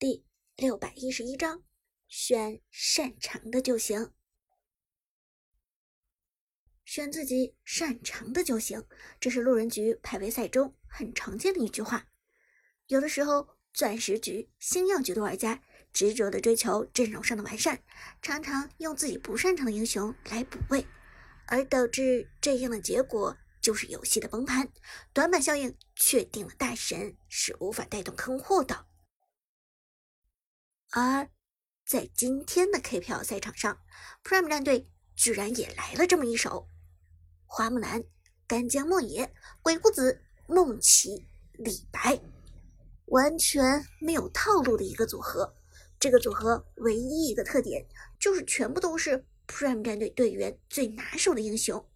第六百一十一章，选擅长的就行，选自己擅长的就行。这是路人局排位赛中很常见的一句话。有的时候，钻石局、星耀局的玩家执着的追求阵容上的完善，常常用自己不擅长的英雄来补位，而导致这样的结果就是游戏的崩盘。短板效应确定了，大神是无法带动坑货的。而在今天的 KPL 赛场上，Prime 战队居然也来了这么一手：花木兰、干将莫邪、鬼谷子、梦琪、李白，完全没有套路的一个组合。这个组合唯一一个特点就是全部都是 Prime 战队队员最拿手的英雄，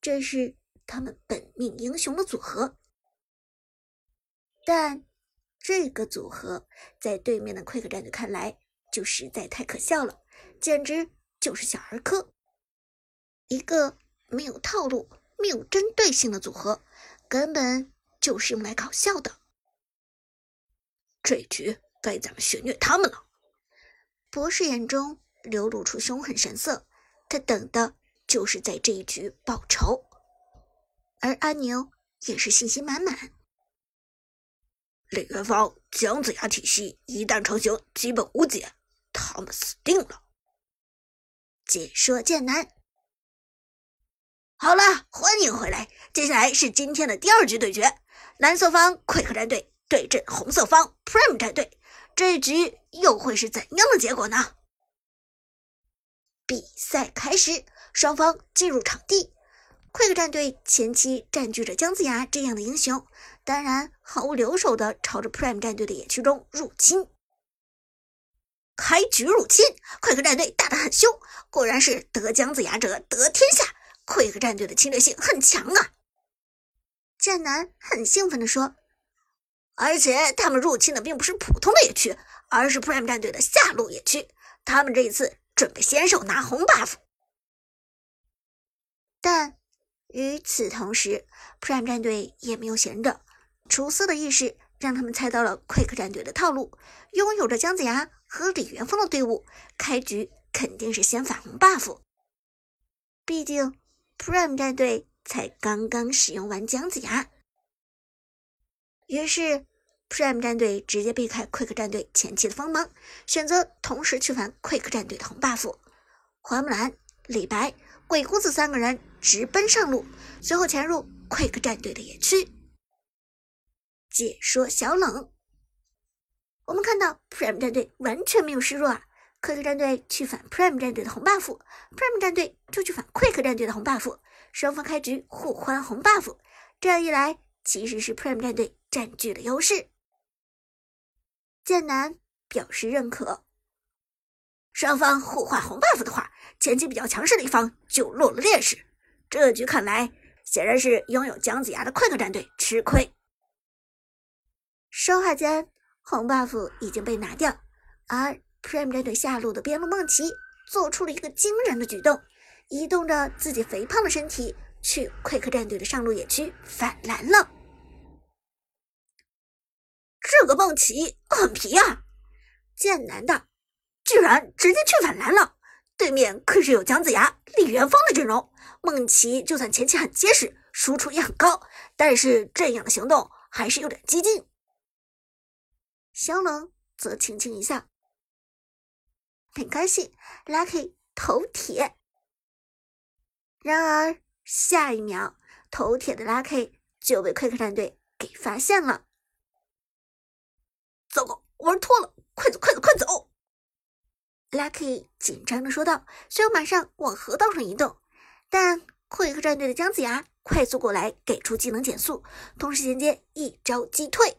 这是他们本命英雄的组合。但。这个组合在对面的 Quick 战队看来就实在太可笑了，简直就是小儿科。一个没有套路、没有针对性的组合，根本就是用来搞笑的。这局该咱们血虐他们了。博士眼中流露出凶狠神色，他等的就是在这一局报仇。而阿牛也是信心满满。李元芳、姜子牙体系一旦成型，基本无解，他们死定了。解说剑南，好了，欢迎回来。接下来是今天的第二局对决，蓝色方奎克战队对阵红色方 Prime 战队，这一局又会是怎样的结果呢？比赛开始，双方进入场地。Quick 战队前期占据着姜子牙这样的英雄。当然，毫无留手的朝着 Prime 战队的野区中入侵。开局入侵，Quick 战队打得很凶，果然是得姜子牙者得天下。Quick 战队的侵略性很强啊！战男很兴奋地说：“而且他们入侵的并不是普通的野区，而是 Prime 战队的下路野区。他们这一次准备先手拿红 buff。”但与此同时，Prime 战队也没有闲着。出色的意识让他们猜到了 Quick 战队的套路，拥有着姜子牙和李元芳的队伍，开局肯定是先反红 buff。毕竟 Prime 战队才刚刚使用完姜子牙，于是 Prime 战队直接避开 Quick 战队前期的锋芒，选择同时去反 Quick 战队的红 buff。花木兰、李白、鬼谷子三个人直奔上路，随后潜入 Quick 战队的野区。解说小冷，我们看到 Prime 战队完全没有示弱啊！Quick 战队去反 Prime 战队的红 buff，Prime 战队就去反 Quick 战队的红 buff，双方开局互换红 buff，这样一来其实是 Prime 战队占据了优势。剑南表示认可，双方互换红 buff 的话，前期比较强势的一方就落了劣势。这局看来，显然是拥有姜子牙的快克战队吃亏。说话间，红 buff 已经被拿掉，而 Prime 战队下路的边路梦琪做出了一个惊人的举动，移动着自己肥胖的身体去快克战队的上路野区反蓝了。这个梦琪很皮啊，剑南的居然直接去反蓝了。对面可是有姜子牙、李元芳的阵容，梦琪就算前期很结实，输出也很高，但是这样的行动还是有点激进。香冷则轻轻一笑，没关系，Lucky 头铁。然而下一秒，头铁的 Lucky 就被 Quick 战队给发现了。糟糕，玩脱了！快走，快走，快走！Lucky 紧张的说道，随后马上往河道上移动。但 Quick 战队的姜子牙快速过来，给出技能减速，同时衔接一招击退。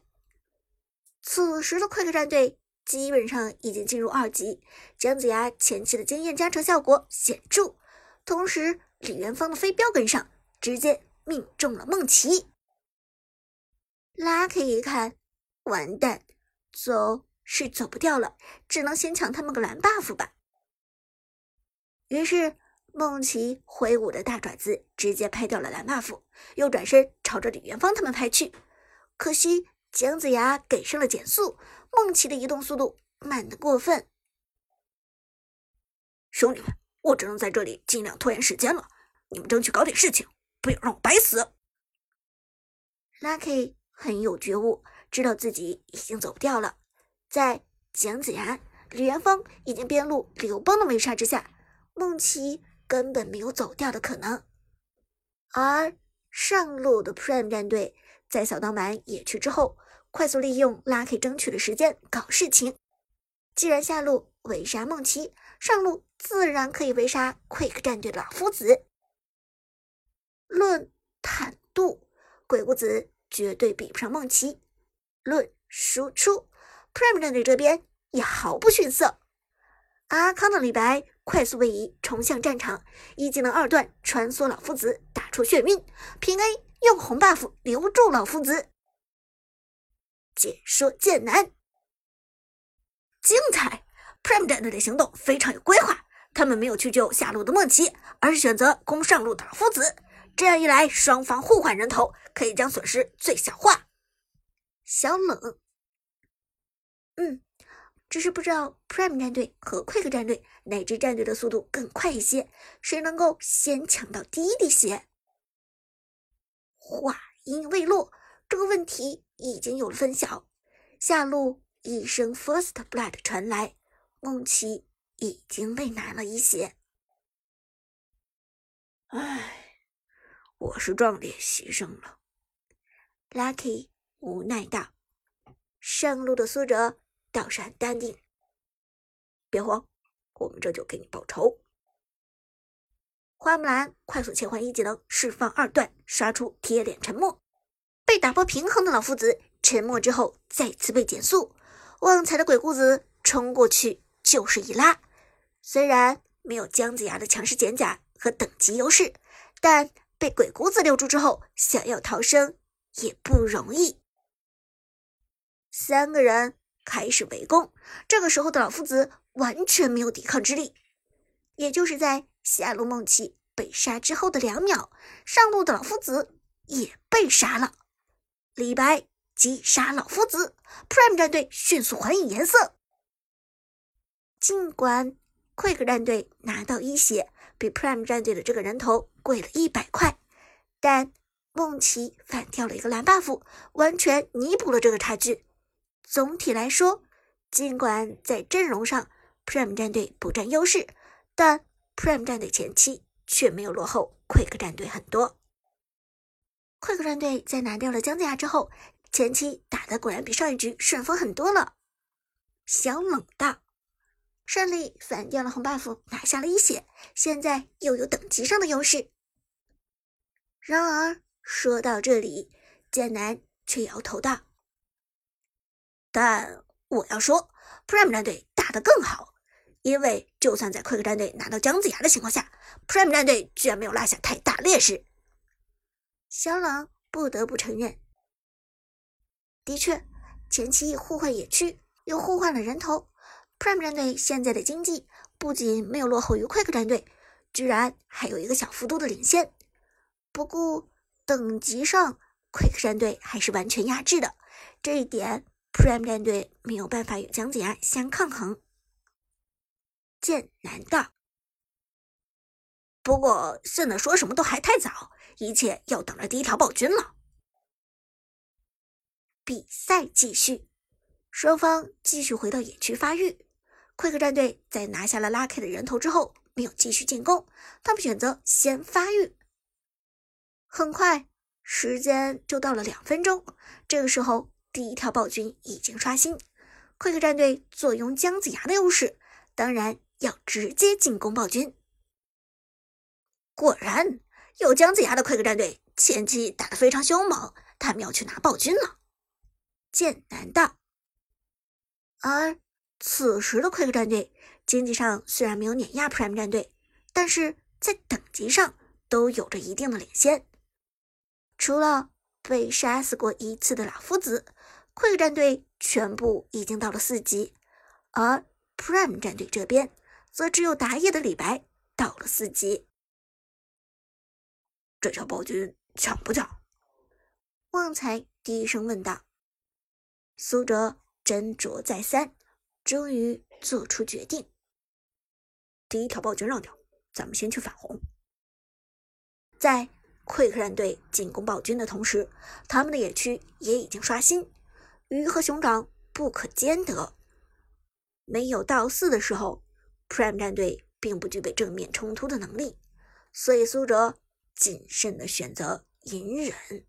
此时的 Quick 战队基本上已经进入二级，姜子牙前期的经验加成效果显著，同时李元芳的飞镖跟上，直接命中了梦琪。Lucky 一看，完蛋，走是走不掉了，只能先抢他们个蓝 buff 吧。于是梦琪挥舞着大爪子，直接拍掉了蓝 buff，又转身朝着李元芳他们拍去，可惜。姜子牙给上了减速，梦琪的移动速度慢得过分。兄弟们，我只能在这里尽量拖延时间了，你们争取搞点事情，不要让我白死。Lucky 很有觉悟，知道自己已经走不掉了。在姜子牙、李元芳已经边路刘邦的围杀之下，孟琪根本没有走掉的可能。而上路的 Prime 战队在扫荡完野区之后，快速利用 Lucky 争取的时间搞事情。既然下路围杀孟琪，上路自然可以围杀 Quick 战队的老夫子。论坦度，鬼谷子绝对比不上梦琪；论输出，Prime 战队这边也毫不逊色。阿康的李白快速位移冲向战场，一技能二段穿梭老夫子，打出眩晕，平 A 用红 buff 留住老夫子。解说剑南，精彩！Prime 战队的行动非常有规划，他们没有去救下路的梦琪，而是选择攻上路的老夫子。这样一来，双方互换人头，可以将损失最小化。小冷，嗯。只是不知道 Prime 战队和 Quick 战队哪支战队的速度更快一些，谁能够先抢到第一滴血？话音未落，这个问题已经有了分晓。下路一声 First Blood 传来，梦琪已经被拿了一血。唉，我是壮烈牺牲了。Lucky 无奈道：“上路的苏哲。”倒是很淡定，别慌，我们这就给你报仇。花木兰快速切换一技能，释放二段，刷出贴脸沉默。被打破平衡的老夫子沉默之后，再次被减速。旺财的鬼谷子冲过去就是一拉，虽然没有姜子牙的强势减甲和等级优势，但被鬼谷子留住之后，想要逃生也不容易。三个人。开始围攻，这个时候的老夫子完全没有抵抗之力。也就是在下路梦琪被杀之后的两秒，上路的老夫子也被杀了。李白击杀老夫子，Prime 战队迅速还以颜色。尽管 Quick 战队拿到一血比 Prime 战队的这个人头贵了一百块，但梦琪反掉了一个蓝 buff，完全弥补了这个差距。总体来说，尽管在阵容上 Prime 战队不占优势，但 Prime 战队前期却没有落后 Quick 战队很多。Quick 战队在拿掉了姜子牙之后，前期打的果然比上一局顺风很多了。小冷道，胜利反掉了红 buff，拿下了一血，现在又有等级上的优势。然而说到这里，剑南却摇头道。但我要说，Prime 战队打得更好，因为就算在 Quick 战队拿到姜子牙的情况下，Prime 战队居然没有落下太大劣势。小冷不得不承认，的确，前期互换野区又互换了人头，Prime 战队现在的经济不仅没有落后于 Quick 战队，居然还有一个小幅度的领先。不过等级上，Quick 战队还是完全压制的，这一点。Prime 战队没有办法与姜子牙相抗衡，剑难道？不过现在说什么都还太早，一切要等着第一条暴君了。比赛继续，双方继续回到野区发育。Quick 战队在拿下了 Lucky 的人头之后，没有继续进攻，他们选择先发育。很快，时间就到了两分钟，这个时候。第一条暴君已经刷新快克战队坐拥姜子牙的优势，当然要直接进攻暴君。果然，有姜子牙的快克战队前期打得非常凶猛，他们要去拿暴君了。剑南道。而此时的快克战队经济上虽然没有碾压 Prime 战队，但是在等级上都有着一定的领先，除了被杀死过一次的老夫子。Quick 战队全部已经到了四级，而 Prime 战队这边则只有打野的李白到了四级。这条暴君抢不抢？旺财低声问道。苏哲斟酌再三，终于做出决定：第一条暴君让掉，咱们先去反红。在 Quick 战队进攻暴君的同时，他们的野区也已经刷新，鱼和熊掌不可兼得。没有到四的时候，Prime 战队并不具备正面冲突的能力，所以苏哲谨慎的选择隐忍。